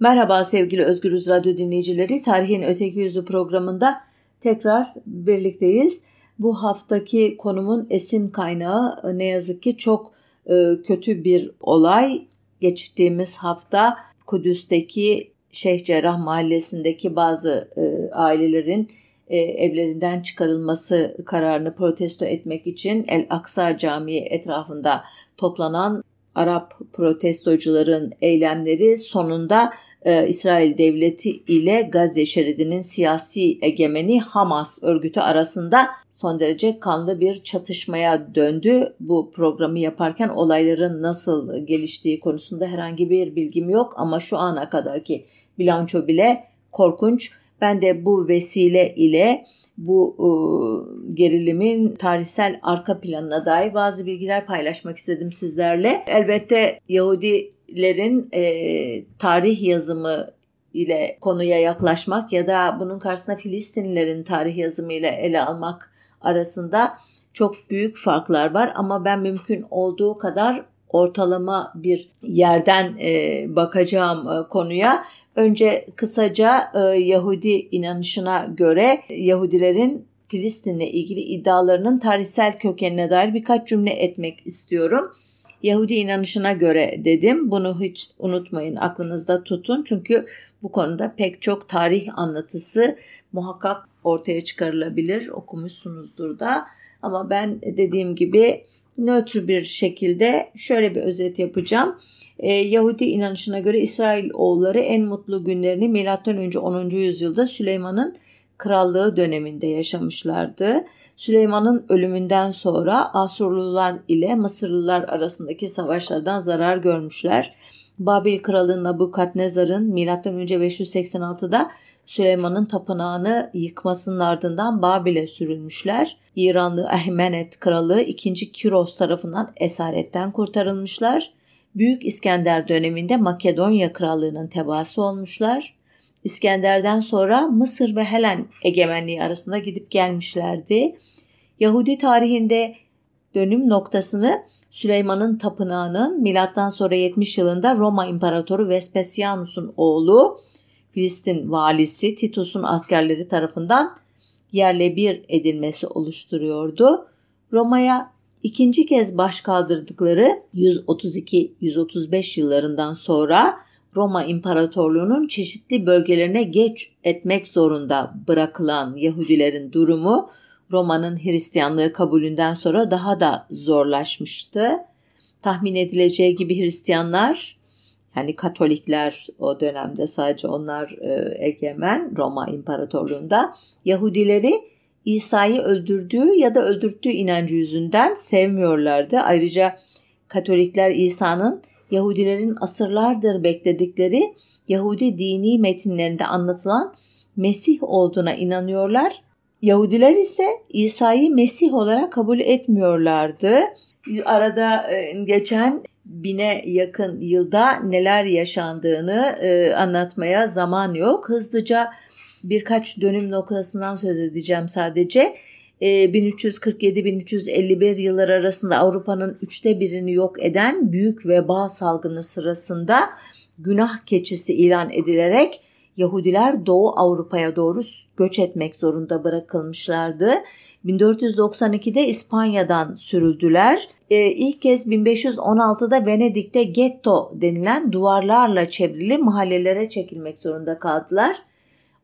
Merhaba sevgili Özgürüz Radyo dinleyicileri. Tarihin Öteki Yüzü programında tekrar birlikteyiz. Bu haftaki konumun esin kaynağı ne yazık ki çok e, kötü bir olay. Geçtiğimiz hafta Kudüs'teki Şeyh Cerrah mahallesindeki bazı e, ailelerin e, evlerinden çıkarılması kararını protesto etmek için El Aksa Camii etrafında toplanan Arap protestocuların eylemleri sonunda e, İsrail devleti ile Gazze şeridinin siyasi egemeni Hamas örgütü arasında son derece kanlı bir çatışmaya döndü. Bu programı yaparken olayların nasıl geliştiği konusunda herhangi bir bilgim yok ama şu ana kadarki bilanço bile korkunç. Ben de bu vesile ile bu e, gerilimin tarihsel arka planına dair bazı bilgiler paylaşmak istedim sizlerle. Elbette Yahudilerin e, tarih yazımı ile konuya yaklaşmak ya da bunun karşısında Filistinlilerin tarih yazımı ile ele almak arasında çok büyük farklar var ama ben mümkün olduğu kadar ortalama bir yerden e, bakacağım e, konuya. Önce kısaca e, Yahudi inanışına göre Yahudilerin Filistin'le ilgili iddialarının tarihsel kökenine dair birkaç cümle etmek istiyorum. Yahudi inanışına göre dedim. Bunu hiç unutmayın, aklınızda tutun. Çünkü bu konuda pek çok tarih anlatısı muhakkak ortaya çıkarılabilir. Okumuşsunuzdur da. Ama ben dediğim gibi nötr bir şekilde şöyle bir özet yapacağım. Ee, Yahudi inanışına göre İsrail oğulları en mutlu günlerini M.Ö. 10. yüzyılda Süleyman'ın krallığı döneminde yaşamışlardı. Süleyman'ın ölümünden sonra Asurlular ile Mısırlılar arasındaki savaşlardan zarar görmüşler. Babil kralı Nabukadnezar'ın M.Ö. 586'da Süleyman'ın tapınağını yıkmasının ardından Babil'e sürülmüşler. İranlı Ahmenet kralı 2. Kiros tarafından esaretten kurtarılmışlar. Büyük İskender döneminde Makedonya krallığının tebaası olmuşlar. İskender'den sonra Mısır ve Helen egemenliği arasında gidip gelmişlerdi. Yahudi tarihinde dönüm noktasını Süleyman'ın tapınağının milattan sonra 70 yılında Roma İmparatoru Vespasianus'un oğlu Filistin valisi Titus'un askerleri tarafından yerle bir edilmesi oluşturuyordu. Roma'ya ikinci kez baş kaldırdıkları 132-135 yıllarından sonra Roma İmparatorluğu'nun çeşitli bölgelerine geç etmek zorunda bırakılan Yahudilerin durumu Roma'nın Hristiyanlığı kabulünden sonra daha da zorlaşmıştı. Tahmin edileceği gibi Hristiyanlar yani Katolikler o dönemde sadece onlar e, egemen Roma İmparatorluğu'nda Yahudileri İsa'yı öldürdüğü ya da öldürttüğü inancı yüzünden sevmiyorlardı. Ayrıca Katolikler İsa'nın Yahudilerin asırlardır bekledikleri Yahudi dini metinlerinde anlatılan Mesih olduğuna inanıyorlar. Yahudiler ise İsa'yı Mesih olarak kabul etmiyorlardı. Arada e, geçen bine yakın yılda neler yaşandığını e, anlatmaya zaman yok. Hızlıca birkaç dönüm noktasından söz edeceğim sadece. 1347-1351 e, yıllar arasında Avrupa'nın üçte birini yok eden büyük veba salgını sırasında günah keçisi ilan edilerek Yahudiler Doğu Avrupa'ya doğru göç etmek zorunda bırakılmışlardı. 1492'de İspanya'dan sürüldüler. Ee, ilk kez 1516'da Venedik'te getto denilen duvarlarla çevrili mahallelere çekilmek zorunda kaldılar.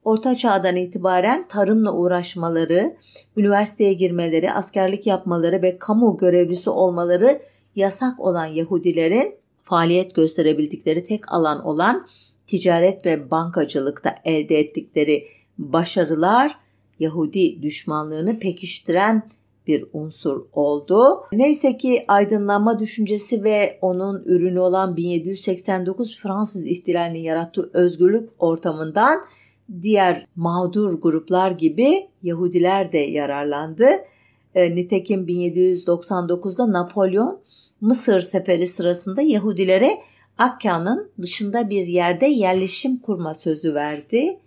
Orta çağdan itibaren tarımla uğraşmaları, üniversiteye girmeleri, askerlik yapmaları ve kamu görevlisi olmaları yasak olan Yahudilerin faaliyet gösterebildikleri tek alan olan ticaret ve bankacılıkta elde ettikleri başarılar Yahudi düşmanlığını pekiştiren bir unsur oldu. Neyse ki aydınlanma düşüncesi ve onun ürünü olan 1789 Fransız ihtilalinin yarattığı özgürlük ortamından diğer mağdur gruplar gibi Yahudiler de yararlandı. E, nitekim 1799'da Napolyon Mısır seferi sırasında Yahudilere Akka'nın dışında bir yerde yerleşim kurma sözü verdi.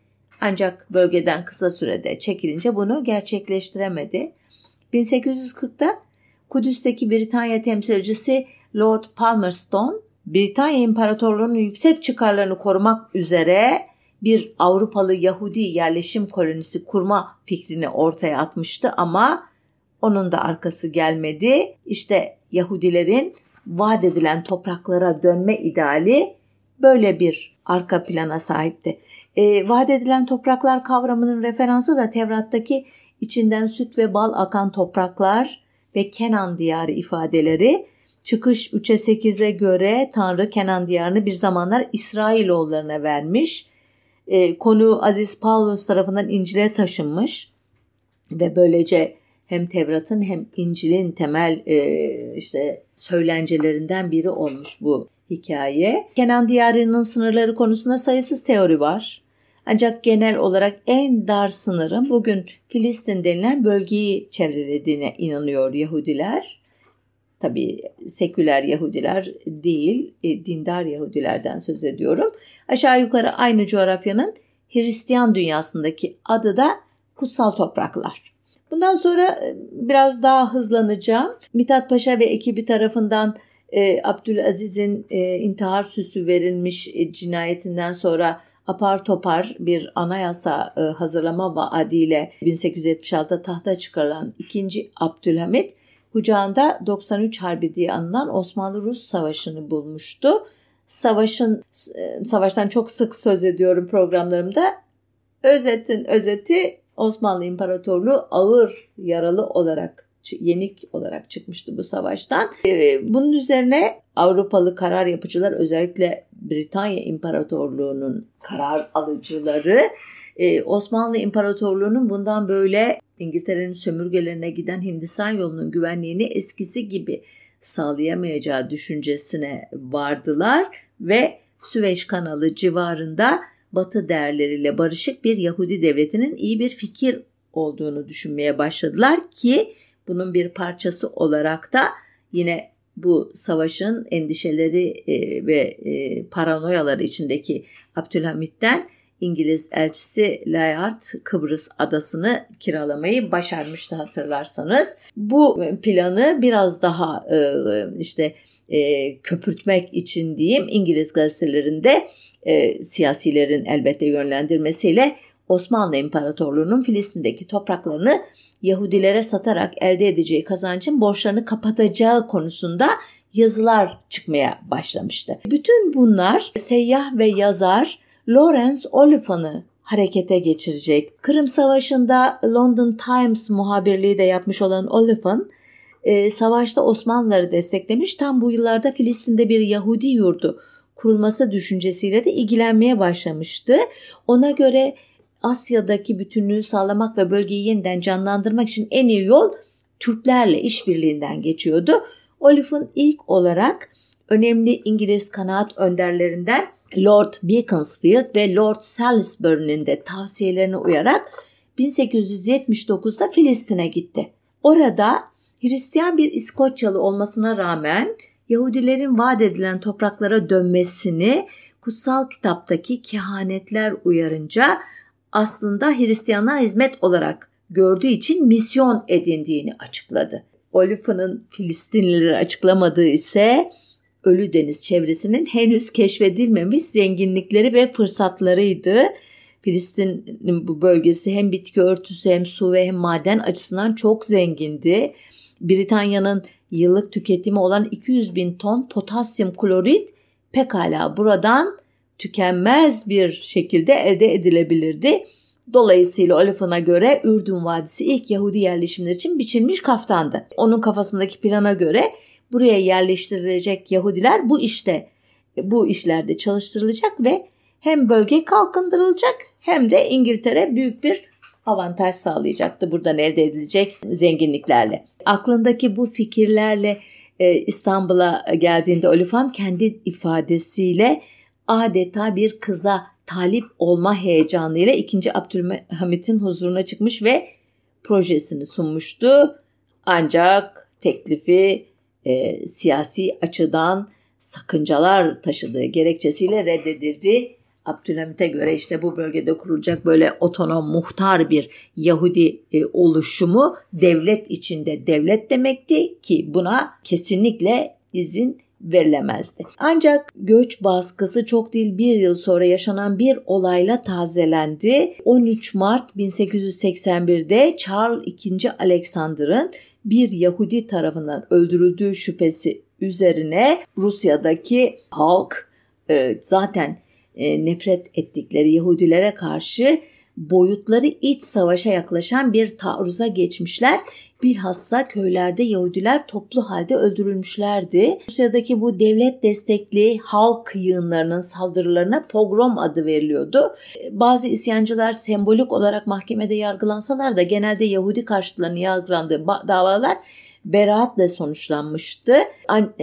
Ancak bölgeden kısa sürede çekilince bunu gerçekleştiremedi. 1840'da Kudüs'teki Britanya temsilcisi Lord Palmerston Britanya İmparatorluğu'nun yüksek çıkarlarını korumak üzere bir Avrupalı Yahudi yerleşim kolonisi kurma fikrini ortaya atmıştı ama onun da arkası gelmedi. İşte Yahudilerin vaat edilen topraklara dönme ideali böyle bir arka plana sahipti. E, vaat edilen topraklar kavramının referansı da Tevrat'taki içinden süt ve bal akan topraklar ve Kenan diyarı ifadeleri. Çıkış 3'e 8'e göre Tanrı Kenan diyarını bir zamanlar İsrailoğullarına vermiş. E, konu Aziz Paulus tarafından İncil'e taşınmış ve böylece hem Tevrat'ın hem İncil'in temel e, işte söylencelerinden biri olmuş bu hikaye. Kenan diyarının sınırları konusunda sayısız teori var. Ancak genel olarak en dar sınırın bugün Filistin denilen bölgeyi çevrelediğine inanıyor Yahudiler. Tabi seküler Yahudiler değil, e, dindar Yahudilerden söz ediyorum. Aşağı yukarı aynı coğrafyanın Hristiyan dünyasındaki adı da kutsal topraklar. Bundan sonra e, biraz daha hızlanacağım. Mithat Paşa ve ekibi tarafından e, Abdülaziz'in e, intihar süsü verilmiş e, cinayetinden sonra apar topar bir anayasa e, hazırlama vaadiyle 1876'da tahta çıkarılan 2. Abdülhamit kucağında 93 Harbi diye anılan Osmanlı-Rus Savaşı'nı bulmuştu. Savaşın e, savaştan çok sık söz ediyorum programlarımda. Özetin özeti Osmanlı İmparatorluğu ağır yaralı olarak yenik olarak çıkmıştı bu savaştan. Ee, bunun üzerine Avrupalı karar yapıcılar özellikle Britanya İmparatorluğu'nun karar alıcıları e, Osmanlı İmparatorluğu'nun bundan böyle İngiltere'nin sömürgelerine giden Hindistan yolunun güvenliğini eskisi gibi sağlayamayacağı düşüncesine vardılar ve Süveyş kanalı civarında Batı değerleriyle barışık bir Yahudi devletinin iyi bir fikir olduğunu düşünmeye başladılar ki bunun bir parçası olarak da yine bu savaşın endişeleri e, ve e, paranoyaları içindeki Abdülhamit'ten İngiliz elçisi Layard Kıbrıs adasını kiralamayı başarmıştı hatırlarsanız. Bu planı biraz daha e, işte e, köpürtmek için diyeyim İngiliz gazetelerinde e, siyasilerin elbette yönlendirmesiyle Osmanlı İmparatorluğu'nun Filistin'deki topraklarını Yahudilere satarak elde edeceği kazancın borçlarını kapatacağı konusunda yazılar çıkmaya başlamıştı. Bütün bunlar seyyah ve yazar Lawrence Oliphant'ı harekete geçirecek. Kırım Savaşı'nda London Times muhabirliği de yapmış olan Oliphant, e, savaşta Osmanlıları desteklemiş. Tam bu yıllarda Filistin'de bir Yahudi yurdu kurulması düşüncesiyle de ilgilenmeye başlamıştı. Ona göre Asya'daki bütünlüğü sağlamak ve bölgeyi yeniden canlandırmak için en iyi yol Türklerle işbirliğinden geçiyordu. Oliphant ilk olarak önemli İngiliz kanaat önderlerinden Lord Beaconsfield ve Lord Salisbury'nin de tavsiyelerine uyarak 1879'da Filistin'e gitti. Orada Hristiyan bir İskoçyalı olmasına rağmen Yahudilerin vaat edilen topraklara dönmesini kutsal kitaptaki kehanetler uyarınca aslında Hristiyanlığa hizmet olarak gördüğü için misyon edindiğini açıkladı. Oliphant'ın Filistinlileri açıklamadığı ise Ölü Deniz çevresinin henüz keşfedilmemiş zenginlikleri ve fırsatlarıydı. Filistin'in bu bölgesi hem bitki örtüsü hem su ve hem maden açısından çok zengindi. Britanya'nın yıllık tüketimi olan 200 bin ton potasyum klorit pekala buradan tükenmez bir şekilde elde edilebilirdi. Dolayısıyla Oliphant'a göre Ürdün Vadisi ilk Yahudi yerleşimler için biçilmiş kaftandı. Onun kafasındaki plana göre buraya yerleştirilecek Yahudiler bu işte bu işlerde çalıştırılacak ve hem bölge kalkındırılacak hem de İngiltere büyük bir avantaj sağlayacaktı buradan elde edilecek zenginliklerle. Aklındaki bu fikirlerle e, İstanbul'a geldiğinde Olifant kendi ifadesiyle adeta bir kıza talip olma heyecanıyla 2. Abdülhamit'in huzuruna çıkmış ve projesini sunmuştu. Ancak teklifi e, siyasi açıdan sakıncalar taşıdığı gerekçesiyle reddedildi. Abdülhamit'e göre işte bu bölgede kurulacak böyle otonom muhtar bir Yahudi e, oluşumu devlet içinde devlet demekti ki buna kesinlikle izin verilemezdi. Ancak göç baskısı çok değil bir yıl sonra yaşanan bir olayla tazelendi. 13 Mart 1881'de Charles II. Alexander'ın bir Yahudi tarafından öldürüldüğü şüphesi üzerine Rusya'daki halk e, zaten e, nefret ettikleri Yahudilere karşı boyutları iç savaşa yaklaşan bir taarruza geçmişler. Bilhassa köylerde Yahudiler toplu halde öldürülmüşlerdi. Rusya'daki bu devlet destekli halk yığınlarının saldırılarına pogrom adı veriliyordu. Bazı isyancılar sembolik olarak mahkemede yargılansalar da genelde Yahudi karşıtlarının yargılandığı davalar beraatle sonuçlanmıştı.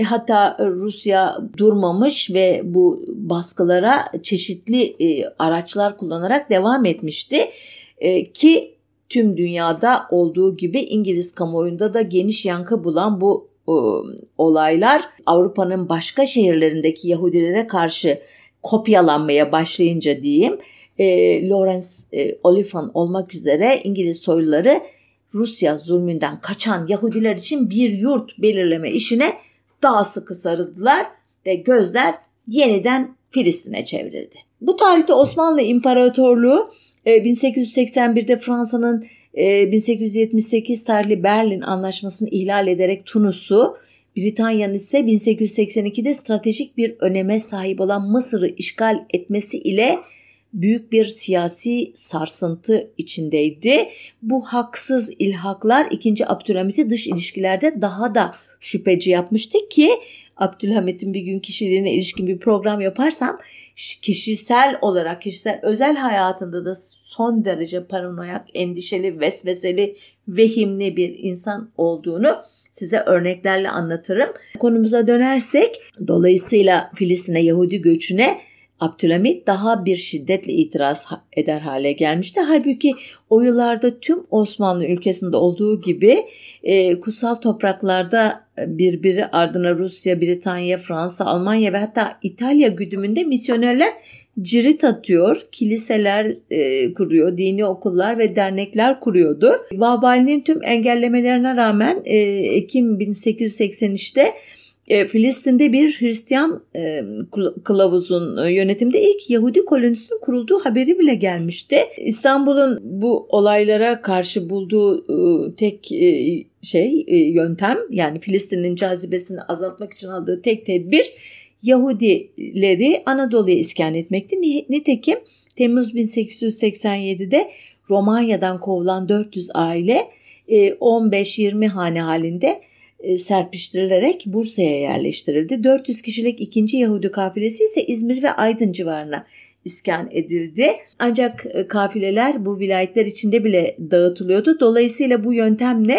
Hatta Rusya durmamış ve bu baskılara çeşitli e, araçlar kullanarak devam etmişti. E, ki tüm dünyada olduğu gibi İngiliz kamuoyunda da geniş yankı bulan bu e, olaylar Avrupa'nın başka şehirlerindeki Yahudilere karşı kopyalanmaya başlayınca diyeyim Lawrence Oliphant olmak üzere İngiliz soyluları Rusya zulmünden kaçan Yahudiler için bir yurt belirleme işine daha sıkı sarıldılar ve gözler yeniden Filistin'e çevrildi. Bu tarihte Osmanlı İmparatorluğu 1881'de e, Fransa'nın 1878 e, tarihli Berlin Anlaşması'nı ihlal ederek Tunus'u, Britanya'nın ise 1882'de stratejik bir öneme sahip olan Mısır'ı işgal etmesi ile büyük bir siyasi sarsıntı içindeydi. Bu haksız ilhaklar 2. Abdülhamit'i dış ilişkilerde daha da şüpheci yapmıştı ki Abdülhamit'in bir gün kişiliğine ilişkin bir program yaparsam kişisel olarak kişisel özel hayatında da son derece paranoyak, endişeli, vesveseli, vehimli bir insan olduğunu size örneklerle anlatırım. Konumuza dönersek dolayısıyla Filistin'e Yahudi göçüne Abdülhamit daha bir şiddetle itiraz eder hale gelmişti. Halbuki o yıllarda tüm Osmanlı ülkesinde olduğu gibi e, kutsal topraklarda birbiri ardına Rusya, Britanya, Fransa, Almanya ve hatta İtalya güdümünde misyonerler cirit atıyor, kiliseler e, kuruyor, dini okullar ve dernekler kuruyordu. Babali'nin tüm engellemelerine rağmen e, Ekim 1883'te e, Filistin'de bir Hristiyan e, kılavuzun e, yönetimde ilk Yahudi kolonisinin kurulduğu haberi bile gelmişti. İstanbul'un bu olaylara karşı bulduğu e, tek e, şey e, yöntem yani Filistin'in cazibesini azaltmak için aldığı tek tedbir Yahudileri Anadolu'ya iskan etmekti. Nitekim Temmuz 1887'de Romanya'dan kovulan 400 aile 15-20 e, hane halinde serpiştirilerek Bursa'ya yerleştirildi. 400 kişilik ikinci Yahudi kafilesi ise İzmir ve Aydın civarına iskan edildi. Ancak e, kafileler bu vilayetler içinde bile dağıtılıyordu. Dolayısıyla bu yöntemle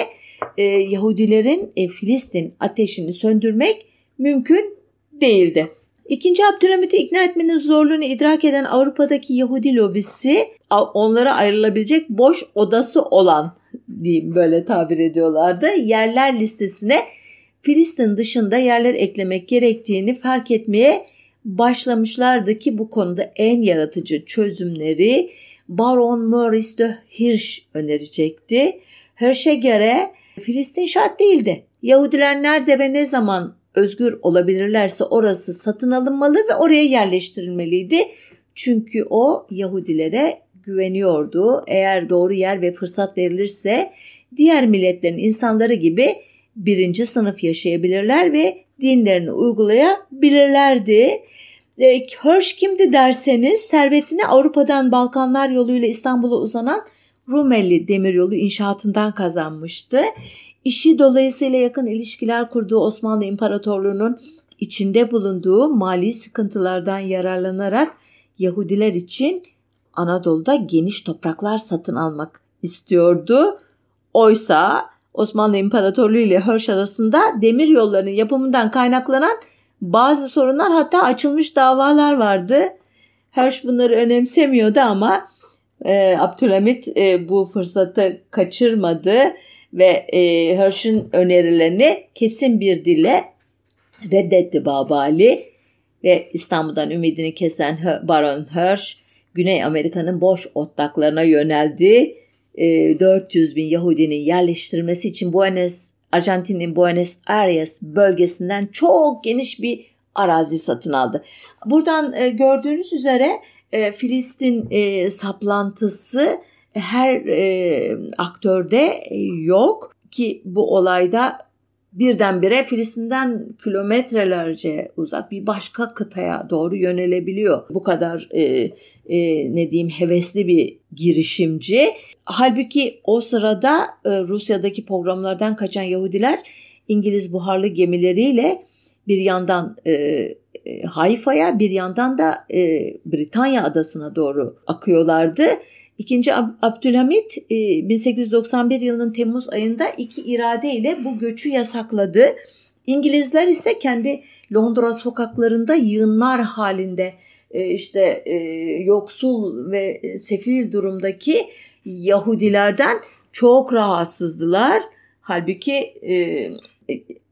e, Yahudilerin Filistin ateşini söndürmek mümkün değildi. İkinci Abdülhamit'i ikna etmenin zorluğunu idrak eden Avrupa'daki Yahudi lobisi onlara ayrılabilecek boş odası olan diyeyim böyle tabir ediyorlardı. Yerler listesine Filistin dışında yerler eklemek gerektiğini fark etmeye başlamışlardı ki bu konuda en yaratıcı çözümleri Baron Maurice de Hirsch önerecekti. Hirsch'e göre Filistin şart değildi. Yahudiler nerede ve ne zaman özgür olabilirlerse orası satın alınmalı ve oraya yerleştirilmeliydi. Çünkü o Yahudilere güveniyordu. Eğer doğru yer ve fırsat verilirse diğer milletlerin insanları gibi birinci sınıf yaşayabilirler ve dinlerini uygulayabilirlerdi. E, Hirsch kimdi derseniz servetini Avrupa'dan Balkanlar yoluyla İstanbul'a uzanan Rumeli demiryolu inşaatından kazanmıştı. İşi dolayısıyla yakın ilişkiler kurduğu Osmanlı İmparatorluğu'nun içinde bulunduğu mali sıkıntılardan yararlanarak Yahudiler için Anadolu'da geniş topraklar satın almak istiyordu. Oysa Osmanlı İmparatorluğu ile Hirsch arasında demir yollarının yapımından kaynaklanan bazı sorunlar hatta açılmış davalar vardı. Hirsch bunları önemsemiyordu ama e, Abdülhamit e, bu fırsatı kaçırmadı ve e, Hirsch'ün önerilerini kesin bir dille reddetti Babali ve İstanbul'dan ümidini kesen Baron Hirsch Güney Amerika'nın boş otlaklarına yöneldi. 400 ee, bin Yahudinin yerleştirilmesi için Buenos Arjantin'in Buenos Aires bölgesinden çok geniş bir arazi satın aldı. Buradan e, gördüğünüz üzere e, Filistin e, saplantısı her aktörde yok ki bu olayda birdenbire Filistin'den kilometrelerce uzak bir başka kıtaya doğru yönelebiliyor. Bu kadar e, e, ne diyeyim hevesli bir girişimci. Halbuki o sırada e, Rusya'daki programlardan kaçan Yahudiler İngiliz buharlı gemileriyle bir yandan e, e, Hayfa'ya bir yandan da e, Britanya adasına doğru akıyorlardı. İkinci Abdülhamit 1891 e, yılının Temmuz ayında iki irade ile bu göçü yasakladı. İngilizler ise kendi Londra sokaklarında yığınlar halinde işte e, yoksul ve sefil durumdaki Yahudilerden çok rahatsızdılar. Halbuki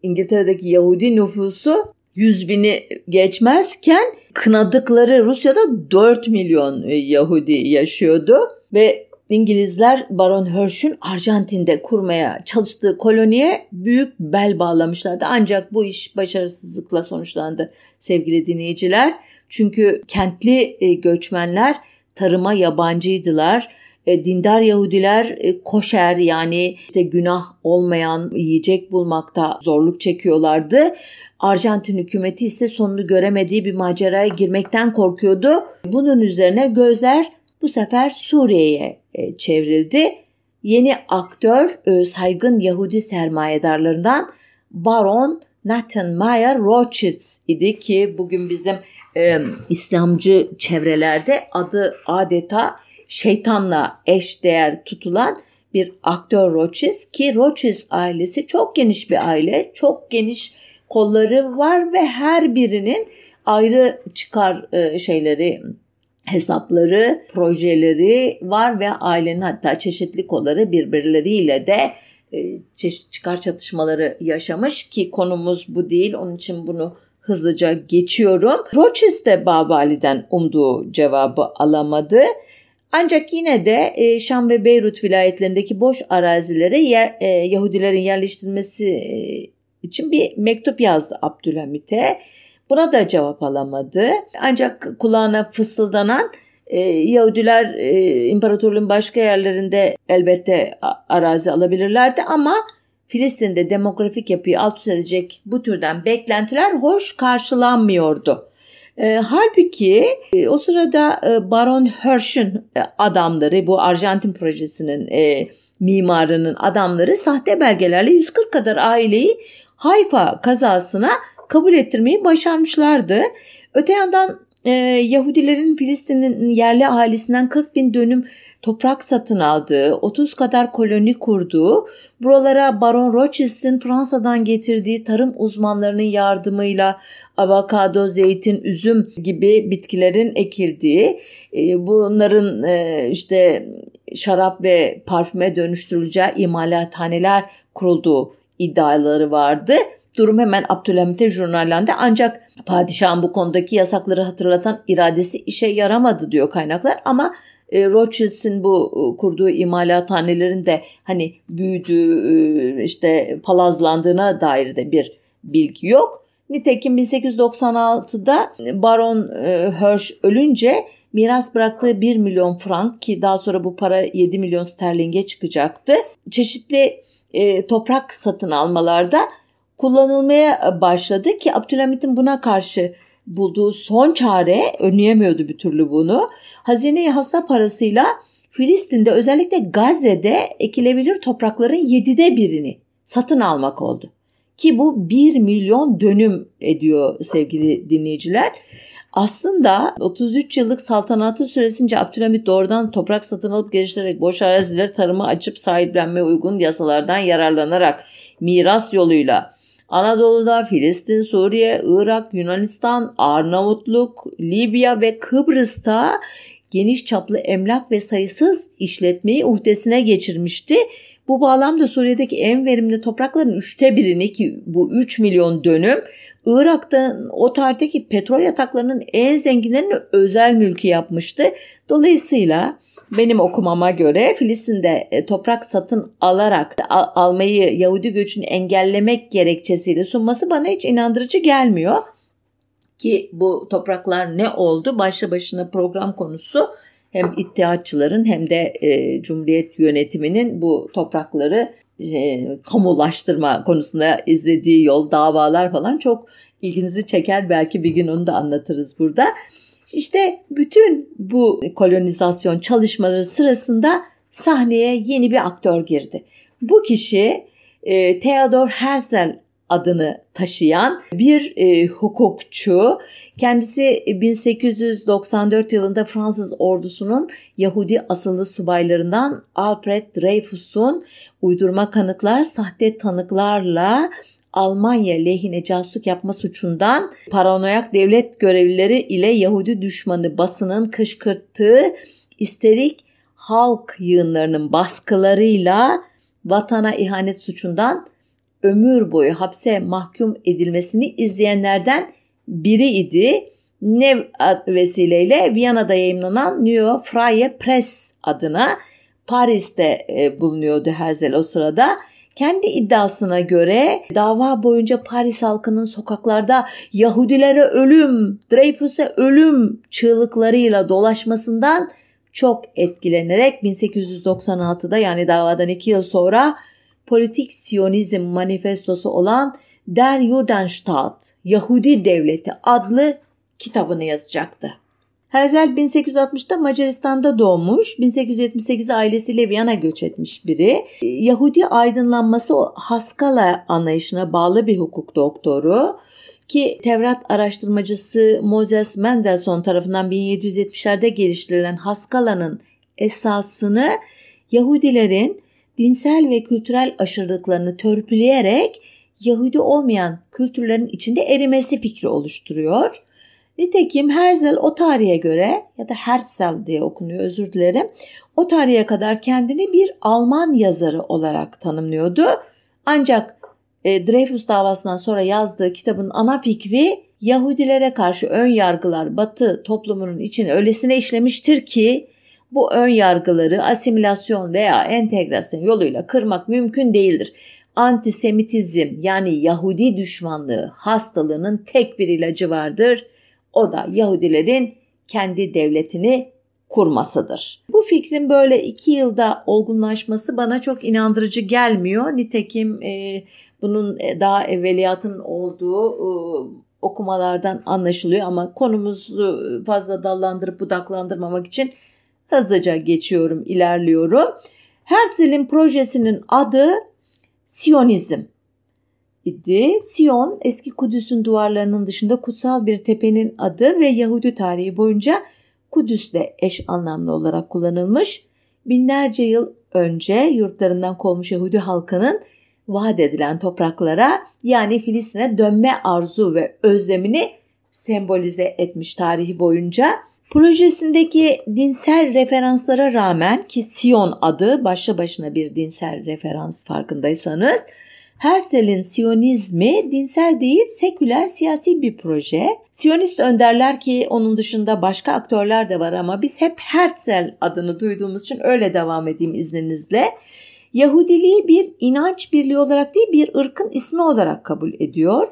İngiltere'deki Yahudi nüfusu 100 bini geçmezken kınadıkları Rusya'da 4 milyon Yahudi yaşıyordu ve İngilizler Baron Hirsch'ün Arjantin'de kurmaya çalıştığı koloniye büyük bel bağlamışlardı. Ancak bu iş başarısızlıkla sonuçlandı sevgili dinleyiciler. Çünkü kentli e, göçmenler tarıma yabancıydılar. E, dindar Yahudiler e, koşer yani işte günah olmayan yiyecek bulmakta zorluk çekiyorlardı. Arjantin hükümeti ise sonunu göremediği bir maceraya girmekten korkuyordu. Bunun üzerine gözler bu sefer Suriye'ye çevrildi. Yeni aktör saygın Yahudi sermayedarlarından Baron Nathan Mayer Rothschild idi ki bugün bizim e, İslamcı çevrelerde adı adeta şeytanla eş değer tutulan bir aktör Rothschild ki Rothschild ailesi çok geniş bir aile, çok geniş kolları var ve her birinin ayrı çıkar e, şeyleri hesapları, projeleri var ve ailenin hatta çeşitli kolları birbirleriyle de e, çeşit çıkar çatışmaları yaşamış ki konumuz bu değil. Onun için bunu hızlıca geçiyorum. Roches de Babali'den umduğu cevabı alamadı. Ancak yine de e, Şam ve Beyrut vilayetlerindeki boş arazilere yer, e, Yahudilerin yerleştirilmesi e, için bir mektup yazdı Abdülhamit'e. Buna da cevap alamadı. Ancak kulağına fısıldanan Yahudiler e, imparatorluğun başka yerlerinde elbette arazi alabilirlerdi ama Filistin'de demografik yapıyı alt üst edecek bu türden beklentiler hoş karşılanmıyordu. E, halbuki e, o sırada e, Baron Hirsch'ün e, adamları bu Arjantin projesinin e, mimarının adamları sahte belgelerle 140 kadar aileyi Hayfa kazasına kabul ettirmeyi başarmışlardı. Öte yandan e, Yahudilerin Filistin'in yerli ahalisinden 40 bin dönüm toprak satın aldığı, 30 kadar koloni kurduğu, buralara Baron Rothschild'in Fransa'dan getirdiği tarım uzmanlarının yardımıyla avokado, zeytin, üzüm gibi bitkilerin ekildiği, e, bunların e, işte şarap ve parfüme dönüştürüleceği imalathaneler kurulduğu iddiaları vardı. Durum hemen Abdülhamit'e jurnallendi ancak padişahın bu konudaki yasakları hatırlatan iradesi işe yaramadı diyor kaynaklar ama e, Rothschild'in bu e, kurduğu imalathanelerin de hani büyüdüğü e, işte palazlandığına dair de bir bilgi yok. Nitekim 1896'da Baron e, Hirsch ölünce miras bıraktığı 1 milyon frank ki daha sonra bu para 7 milyon sterlinge çıkacaktı. Çeşitli e, toprak satın almalarda kullanılmaya başladı ki Abdülhamit'in buna karşı bulduğu son çare önleyemiyordu bir türlü bunu. Hazine-i hassa parasıyla Filistin'de özellikle Gazze'de ekilebilir toprakların yedide birini satın almak oldu. Ki bu 1 milyon dönüm ediyor sevgili dinleyiciler. Aslında 33 yıllık saltanatı süresince Abdülhamit doğrudan toprak satın alıp geliştirerek boş arazileri tarıma açıp sahiplenme uygun yasalardan yararlanarak miras yoluyla Anadolu'da Filistin, Suriye, Irak, Yunanistan, Arnavutluk, Libya ve Kıbrıs'ta geniş çaplı emlak ve sayısız işletmeyi uhdesine geçirmişti. Bu bağlamda Suriye'deki en verimli toprakların üçte birini ki bu 3 milyon dönüm Irak'ta o tarihteki petrol yataklarının en zenginlerini özel mülkü yapmıştı. Dolayısıyla benim okumama göre Filistin'de e, toprak satın alarak almayı Yahudi göçünü engellemek gerekçesiyle sunması bana hiç inandırıcı gelmiyor. Ki bu topraklar ne oldu? Başlı başına program konusu hem iddiatçıların hem de e, Cumhuriyet yönetiminin bu toprakları e, kamulaştırma konusunda izlediği yol, davalar falan çok ilginizi çeker. Belki bir gün onu da anlatırız burada. İşte bütün bu kolonizasyon çalışmaları sırasında sahneye yeni bir aktör girdi. Bu kişi e, Theodor Herzl adını taşıyan bir e, hukukçu. Kendisi 1894 yılında Fransız ordusunun Yahudi asıllı subaylarından Alfred Dreyfus'un uydurma kanıtlar, sahte tanıklarla Almanya lehine casusluk yapma suçundan paranoyak devlet görevlileri ile Yahudi düşmanı basının kışkırttığı isterik halk yığınlarının baskılarıyla vatana ihanet suçundan ömür boyu hapse mahkum edilmesini izleyenlerden biri idi. Ne vesileyle Viyana'da yayınlanan New Freie Press adına Paris'te e, bulunuyordu Herzl o sırada. Kendi iddiasına göre dava boyunca Paris halkının sokaklarda Yahudilere ölüm, Dreyfus'a ölüm çığlıklarıyla dolaşmasından çok etkilenerek 1896'da yani davadan iki yıl sonra politik Siyonizm manifestosu olan Der Judenstaat, Yahudi Devleti adlı kitabını yazacaktı. Herzl 1860'da Macaristan'da doğmuş, 1878'de ailesiyle Viyana göç etmiş biri. Yahudi aydınlanması Haskala anlayışına bağlı bir hukuk doktoru ki Tevrat araştırmacısı Moses Mendelssohn tarafından 1770'lerde geliştirilen Haskala'nın esasını Yahudilerin dinsel ve kültürel aşırılıklarını törpüleyerek Yahudi olmayan kültürlerin içinde erimesi fikri oluşturuyor. Nitekim Herzl o tarihe göre ya da Herzl diye okunuyor özür dilerim. O tarihe kadar kendini bir Alman yazarı olarak tanımlıyordu. Ancak e, Dreyfus davasından sonra yazdığı kitabın ana fikri Yahudilere karşı ön yargılar Batı toplumunun için öylesine işlemiştir ki bu ön yargıları asimilasyon veya entegrasyon yoluyla kırmak mümkün değildir. Antisemitizm yani Yahudi düşmanlığı hastalığının tek bir ilacı vardır. O da Yahudilerin kendi devletini kurmasıdır. Bu fikrin böyle iki yılda olgunlaşması bana çok inandırıcı gelmiyor. Nitekim e, bunun e, daha evveliyatın olduğu e, okumalardan anlaşılıyor ama konumuzu fazla dallandırıp budaklandırmamak için Hızlıca geçiyorum, ilerliyorum. Herzl'in projesinin adı Siyonizm idi. Siyon eski Kudüs'ün duvarlarının dışında kutsal bir tepenin adı ve Yahudi tarihi boyunca Kudüs'le eş anlamlı olarak kullanılmış. Binlerce yıl önce yurtlarından kovmuş Yahudi halkının vaat edilen topraklara yani Filistin'e dönme arzu ve özlemini sembolize etmiş tarihi boyunca. Projesindeki dinsel referanslara rağmen ki Sion adı başlı başına bir dinsel referans farkındaysanız Herzl'in Siyonizmi dinsel değil seküler siyasi bir proje. Siyonist önderler ki onun dışında başka aktörler de var ama biz hep Herzl adını duyduğumuz için öyle devam edeyim izninizle. Yahudiliği bir inanç birliği olarak değil bir ırkın ismi olarak kabul ediyor.